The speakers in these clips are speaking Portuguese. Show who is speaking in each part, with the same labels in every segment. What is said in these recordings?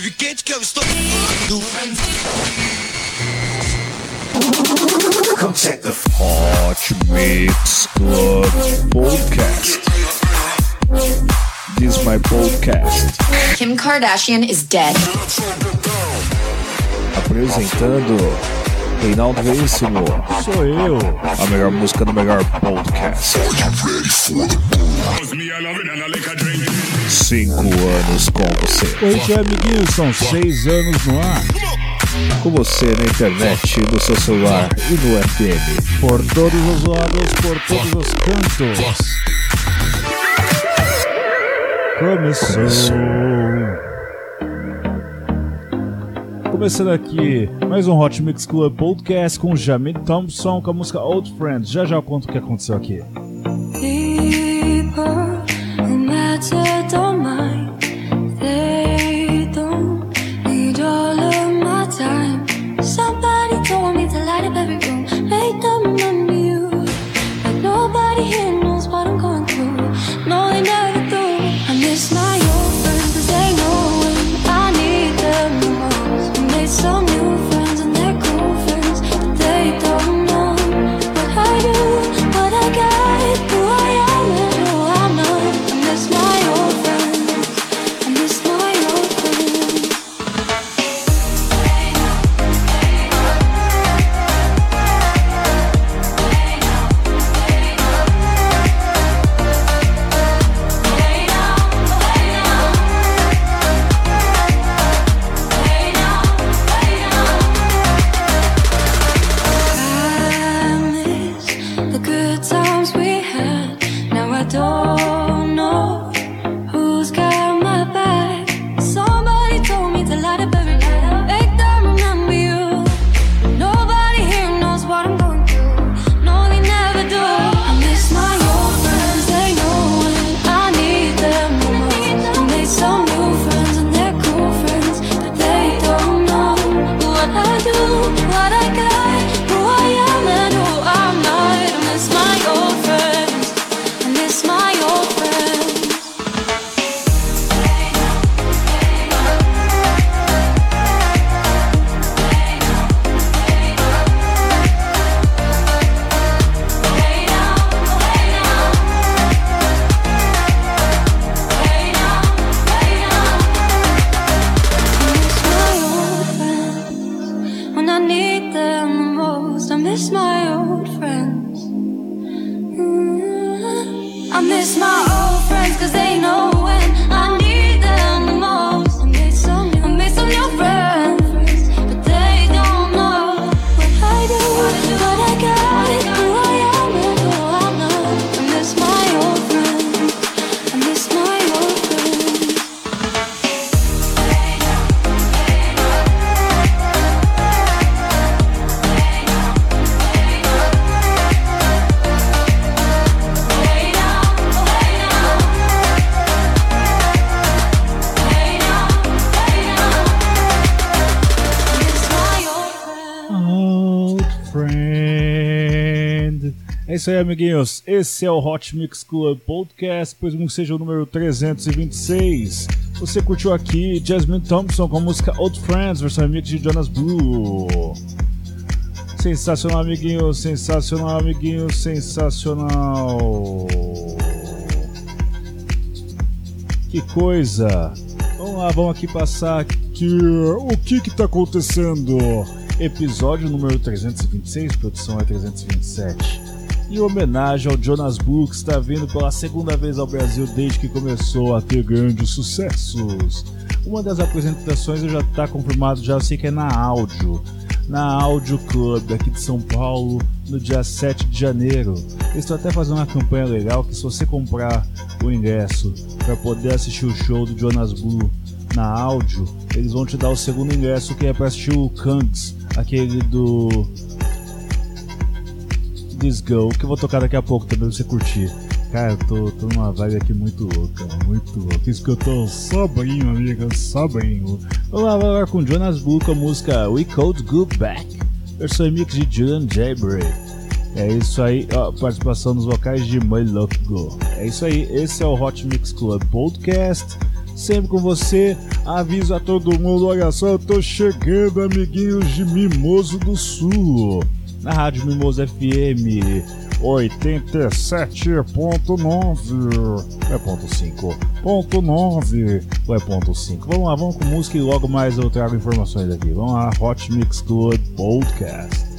Speaker 1: quente, quero estou.
Speaker 2: Come check the Hot Mix Club Podcast. This is my podcast.
Speaker 3: Kim Kardashian is dead.
Speaker 2: Apresentando Reinaldo Veríssimo.
Speaker 4: Sou eu.
Speaker 2: A melhor música do melhor podcast. Cinco anos com você.
Speaker 4: Oi, é, amiguinhos, são seis anos no ar.
Speaker 2: Com você na internet, no seu celular e no FM.
Speaker 4: Por todos os lados, por todos os cantos. Começou.
Speaker 2: Começou.
Speaker 4: Começando aqui mais um Hot Mix Club Podcast com Jamie Thompson com a música Old Friends. Já já eu conto o que aconteceu aqui.
Speaker 5: to the
Speaker 4: mind. É isso aí, amiguinhos. Esse é o Hot Mix Club Podcast, pois que seja o número 326. Você curtiu aqui Jasmine Thompson com a música Old Friends, versão remix de Jonas Blue. Sensacional, amiguinho. Sensacional, amiguinho. Sensacional. Que coisa! Vamos lá, vamos aqui passar aqui o que que tá acontecendo. Episódio número 326, produção é 327. Em homenagem ao Jonas Blue, que está vindo pela segunda vez ao Brasil desde que começou a ter grandes sucessos. Uma das apresentações já está confirmado, já sei que é na áudio. Na Audio Club aqui de São Paulo, no dia 7 de janeiro. Estou até fazendo uma campanha legal que se você comprar o ingresso para poder assistir o show do Jonas Blue na áudio, eles vão te dar o segundo ingresso que é para assistir o Kangs, aquele do This Go, que eu vou tocar daqui a pouco também pra você curtir. Cara, eu tô, tô numa vibe aqui muito louca, muito louca. Isso que eu tô sobrinho, amiga, sobrinho. Vamos lá, lá com Jonas Blue com a música We Cold Go Back, versão remix de Julian Jaybreak. É isso aí, ó, participação nos vocais de My Love Go. É isso aí, esse é o Hot Mix Club Podcast.
Speaker 2: sempre com você. Aviso a todo mundo: olha só, eu tô chegando, amiguinhos de Mimoso do Sul, na Rádio Mimoso FM 87.9 é ponto 5 ponto 9 ou é ponto 5 vamos lá, vamos com música e logo mais eu trago informações aqui. Vamos lá, Hot Mix Club Podcast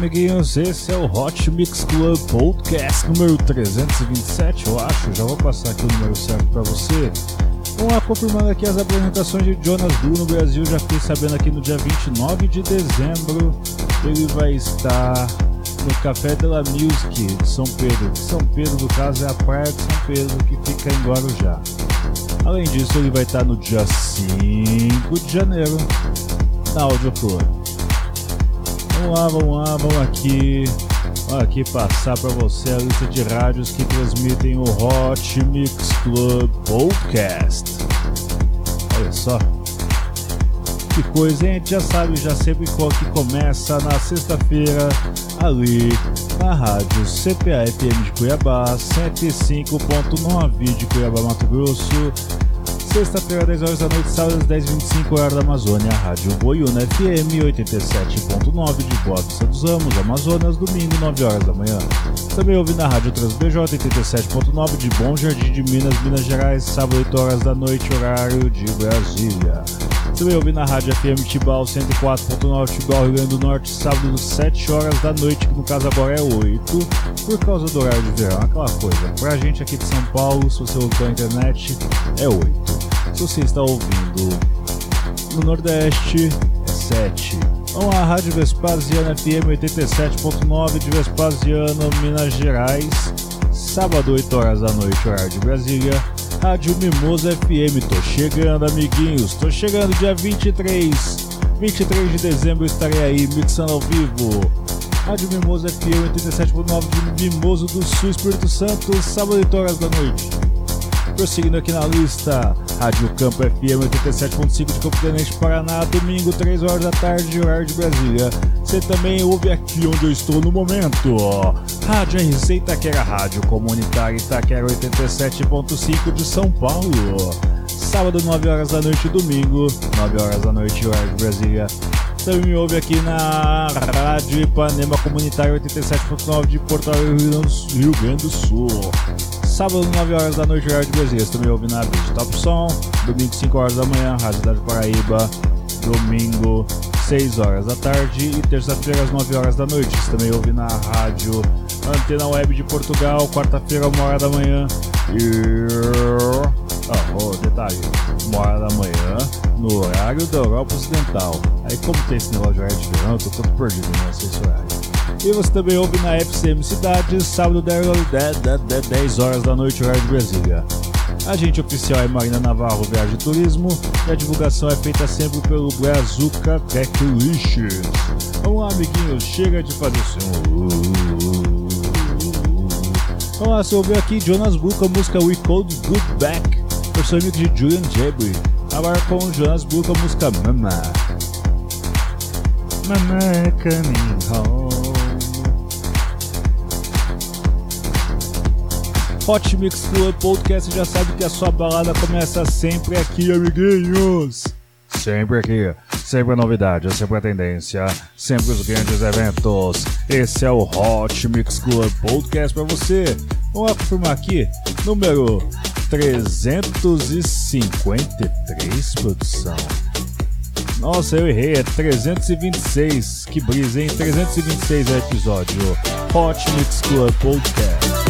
Speaker 2: amiguinhos. Esse é o Hot Mix Club Podcast número 327, eu acho. Já vou passar aqui o número certo para você. Vamos lá, confirmando aqui as apresentações de Jonas Blue no Brasil. Já fiquei sabendo aqui no dia 29 de dezembro. Ele vai estar no Café de la Music de São Pedro. São Pedro, no caso, é a praia de São Pedro que fica em Guarujá. Além disso, ele vai estar no dia 5 de janeiro na Audio Club. Vamos lá, vamos lá, vamos aqui. Vamos aqui passar para você a lista de rádios que transmitem o Hot Mix Club Podcast. Olha só. Que coisa, hein? A gente já sabe, já sempre que começa na sexta-feira ali na rádio CPA FM de Cuiabá, 105.9 de Cuiabá, Mato Grosso. Sexta-feira, 10 horas da noite, sábado, 10h25, horário da Amazônia, Rádio Boiúna FM 87.9 de Boa Vista dos Ramos, Amazonas, domingo, 9 horas da manhã. Também ouvi na Rádio TransBJ 87.9 de Bom Jardim de Minas, Minas Gerais, sábado, 8 horas da noite, horário de Brasília. Também ouvi na Rádio FM Tibau 104.9 Tibau, Rio Grande do Norte, sábado, 7 horas da noite, que no caso agora é 8, por causa do horário de verão, aquela coisa. Pra gente aqui de São Paulo, se você ouve pela internet, é 8. Você está ouvindo no Nordeste, é 7. Vamos lá, Rádio Vespasiano FM 87.9 de Vespasiano, Minas Gerais. Sábado, 8 horas da noite, horário de Brasília. Rádio Mimosa FM, tô chegando, amiguinhos. Tô chegando dia 23. 23 de dezembro estarei aí, mixando ao vivo. Rádio Mimosa FM 87.9 de Mimoso do Sul, Espírito Santo, sábado 8 horas da noite. Prosseguindo aqui na lista, Rádio Campo FM 87.5 de Campo Paraná, domingo, 3 horas da tarde, horário de Brasília. Você também ouve aqui onde eu estou no momento. Rádio RC Itaquera, Rádio Comunitária Itaquera 87.5 de São Paulo. Sábado, 9 horas da noite, domingo, 9 horas da noite, horário de Brasília. Também me ouve aqui na Rádio Ipanema Comunitária 87.9 de Porto Alegre, Rio Grande do Sul. Sábado, 9 horas da noite, horário de Brasília. Você também ouve na Beat Top Som. Domingo, 5 horas da manhã, Rádio Cidade Paraíba. Domingo, 6 horas da tarde. E terça-feira, às 9 horas da noite. Você também ouve na Rádio Antena Web de Portugal. Quarta-feira, 1 hora da manhã. E. Ah, oh, detalhe, uma hora da manhã, no horário da Europa Ocidental. Aí como tem esse negócio de horário de verão, eu tô todo perdido nesse horário. E você também ouve na FCM Cidade, sábado 10, 10, 10 horas da noite, horário de Brasília. A gente oficial é Marina Navarro Viagem e Turismo e a divulgação é feita sempre pelo Brazuca Techlicious. Vamos lá, amiguinhos, chega de fazer som. Vamos lá, você ouviu aqui Jonas Blue com a música We Called Good Back. Amigo de Julian Jabry. Agora com Jonas Blue com a música Mama. Mama coming home. Hot Mix Club Podcast já sabe que a sua balada começa sempre aqui, amiguinhos. Sempre aqui, sempre a novidade, sempre a tendência, sempre os grandes eventos. Esse é o Hot Mix Club Podcast para você. Vamos confirmar aqui, número 353, produção. Nossa, eu errei, é 326. Que brisa, hein? 326 é episódio. Hot Mix Club Podcast.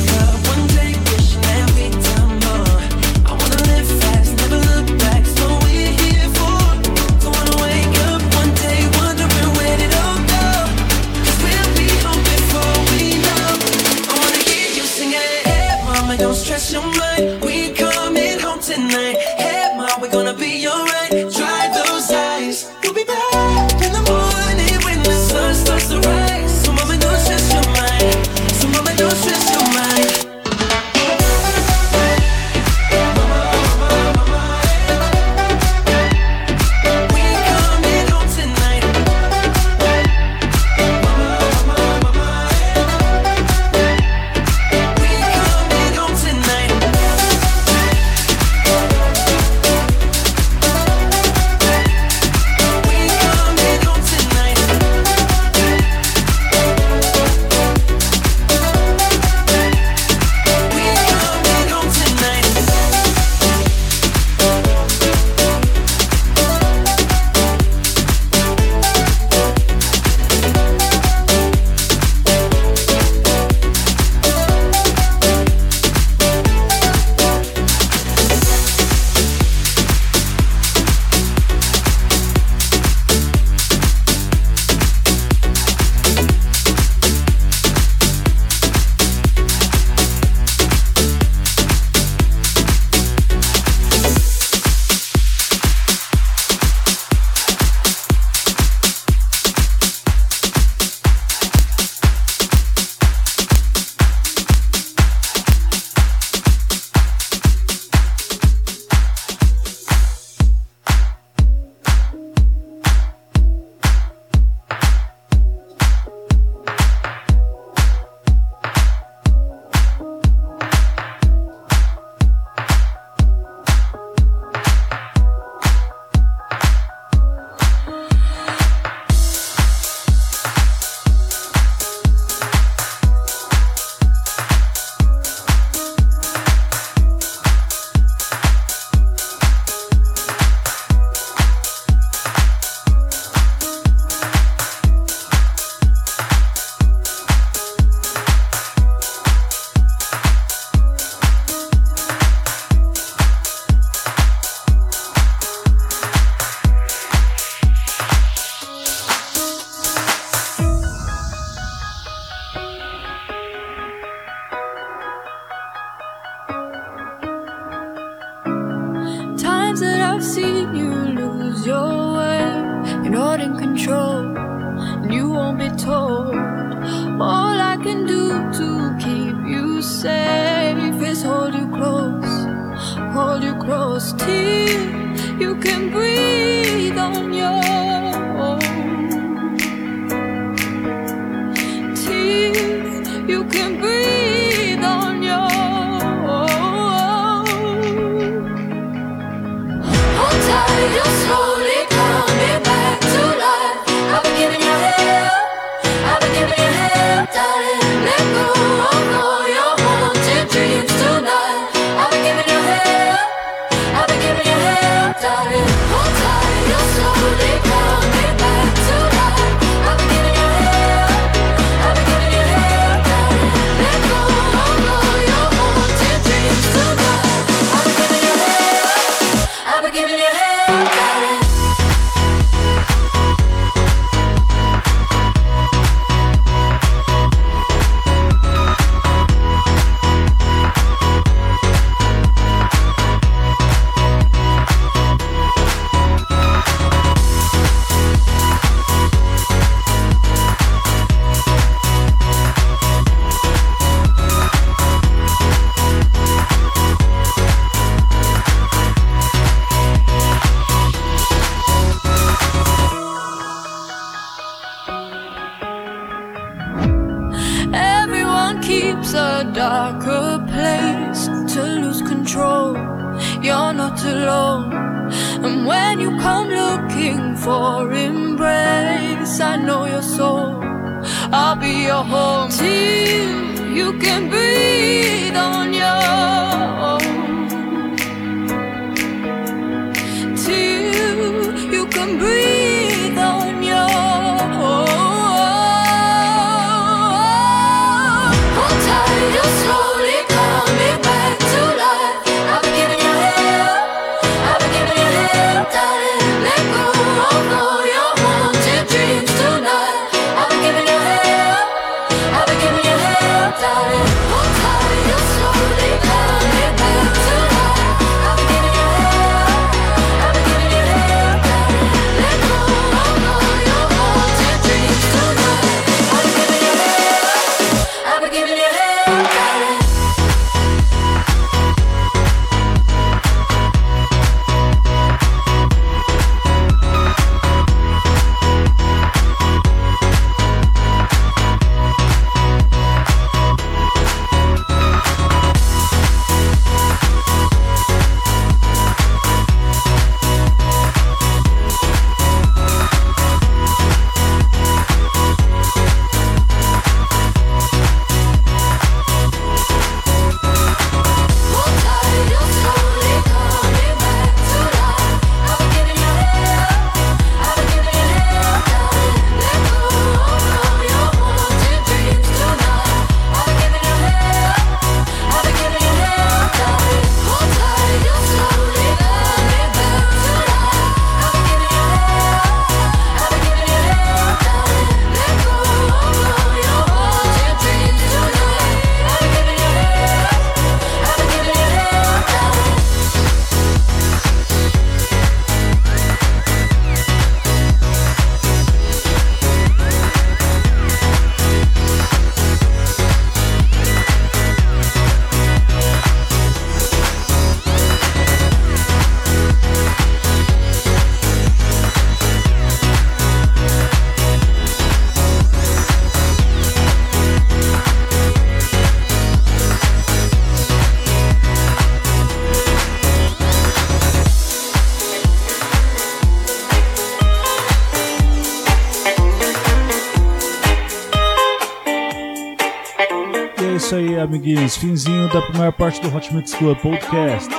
Speaker 6: amiguinhos. Finzinho da primeira parte do Hot Mix Club Podcast.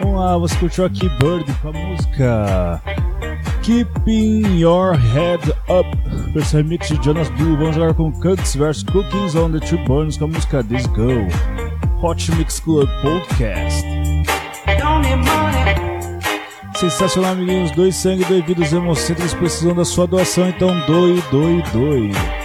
Speaker 6: Vamos lá, você curtiu aqui Bird com a música Keeping Your Head Up. Esse remix de Jonas Blue. Vamos jogar com Cooks vs Cookies on the Two Burns com a música This Go. Hot Mix Club Podcast. Sensacional, amiguinhos. Dois sangue, dois vidas, emocentes precisam da sua doação, então doe, doe, doe.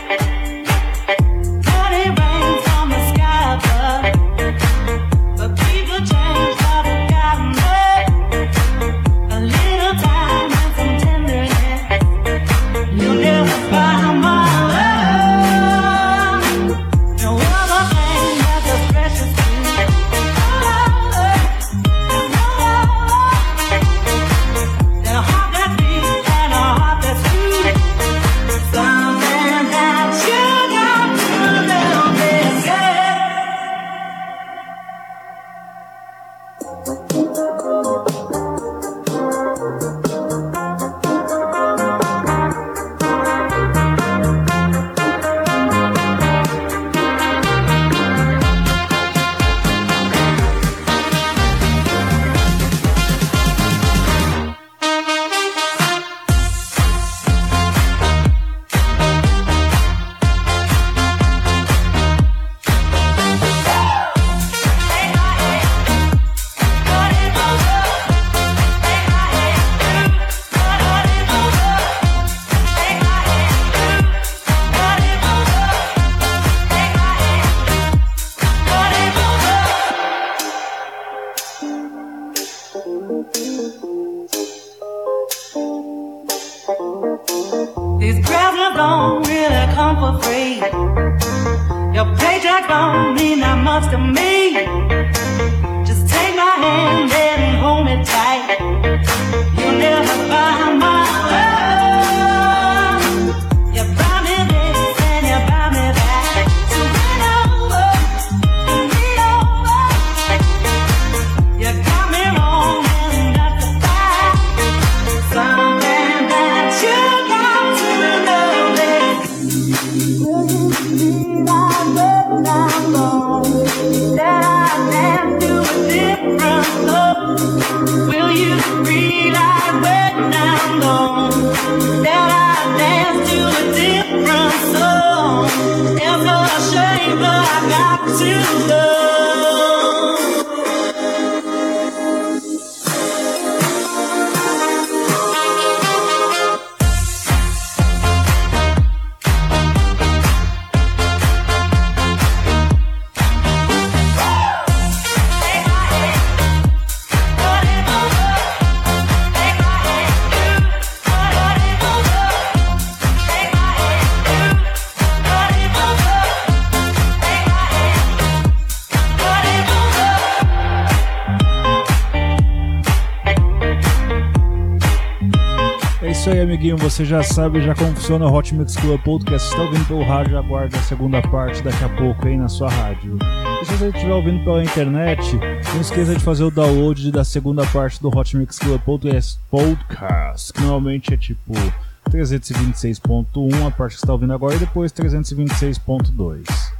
Speaker 2: Você já sabe já como funciona o Hot Mix Club Podcast. Está ouvindo pelo rádio, aguarde a segunda parte daqui a pouco aí na sua rádio. E se você estiver ouvindo pela internet, não esqueça de fazer o download da segunda parte do Hot Mix Club podcast que normalmente é tipo 326.1, a parte que você está ouvindo agora, e depois 326.2.